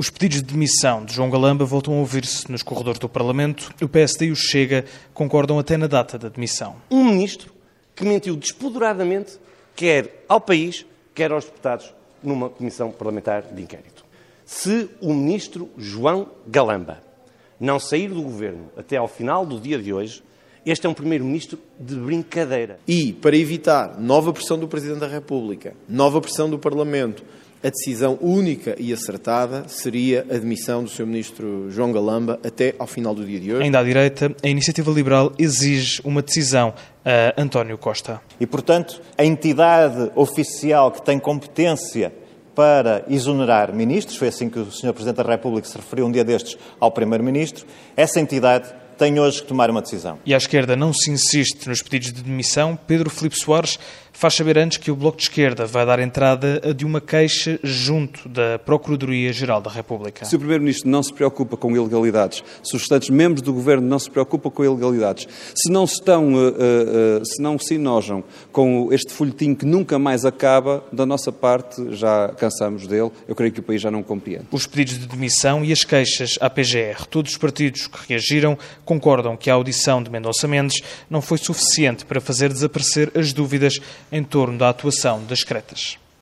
Os pedidos de demissão de João Galamba voltam a ouvir-se nos corredores do Parlamento. O PSD e o Chega concordam até na data da demissão. Um ministro que mentiu despoderadamente, quer ao país, quer aos deputados, numa comissão parlamentar de inquérito. Se o ministro João Galamba não sair do governo até ao final do dia de hoje, este é um primeiro-ministro de brincadeira. E, para evitar nova pressão do Presidente da República, nova pressão do Parlamento, a decisão única e acertada seria a demissão do Sr. Ministro João Galamba até ao final do dia de hoje. Ainda à direita, a Iniciativa Liberal exige uma decisão a António Costa. E, portanto, a entidade oficial que tem competência para exonerar ministros, foi assim que o Sr. Presidente da República se referiu um dia destes ao Primeiro-Ministro, essa entidade tem hoje que tomar uma decisão. E à esquerda não se insiste nos pedidos de demissão. Pedro Filipe Soares faz saber antes que o Bloco de Esquerda vai dar entrada a de uma queixa junto da Procuradoria-Geral da República. Se o Primeiro-Ministro não se preocupa com ilegalidades, se os restantes membros do Governo não se preocupam com ilegalidades, se não, estão, uh, uh, se, não se enojam com este folhetim que nunca mais acaba, da nossa parte já cansamos dele, eu creio que o país já não compreende. Os pedidos de demissão e as queixas à PGR. Todos os partidos que reagiram concordam que a audição de Mendonça Mendes não foi suficiente para fazer desaparecer as dúvidas em torno da atuação das Cretas.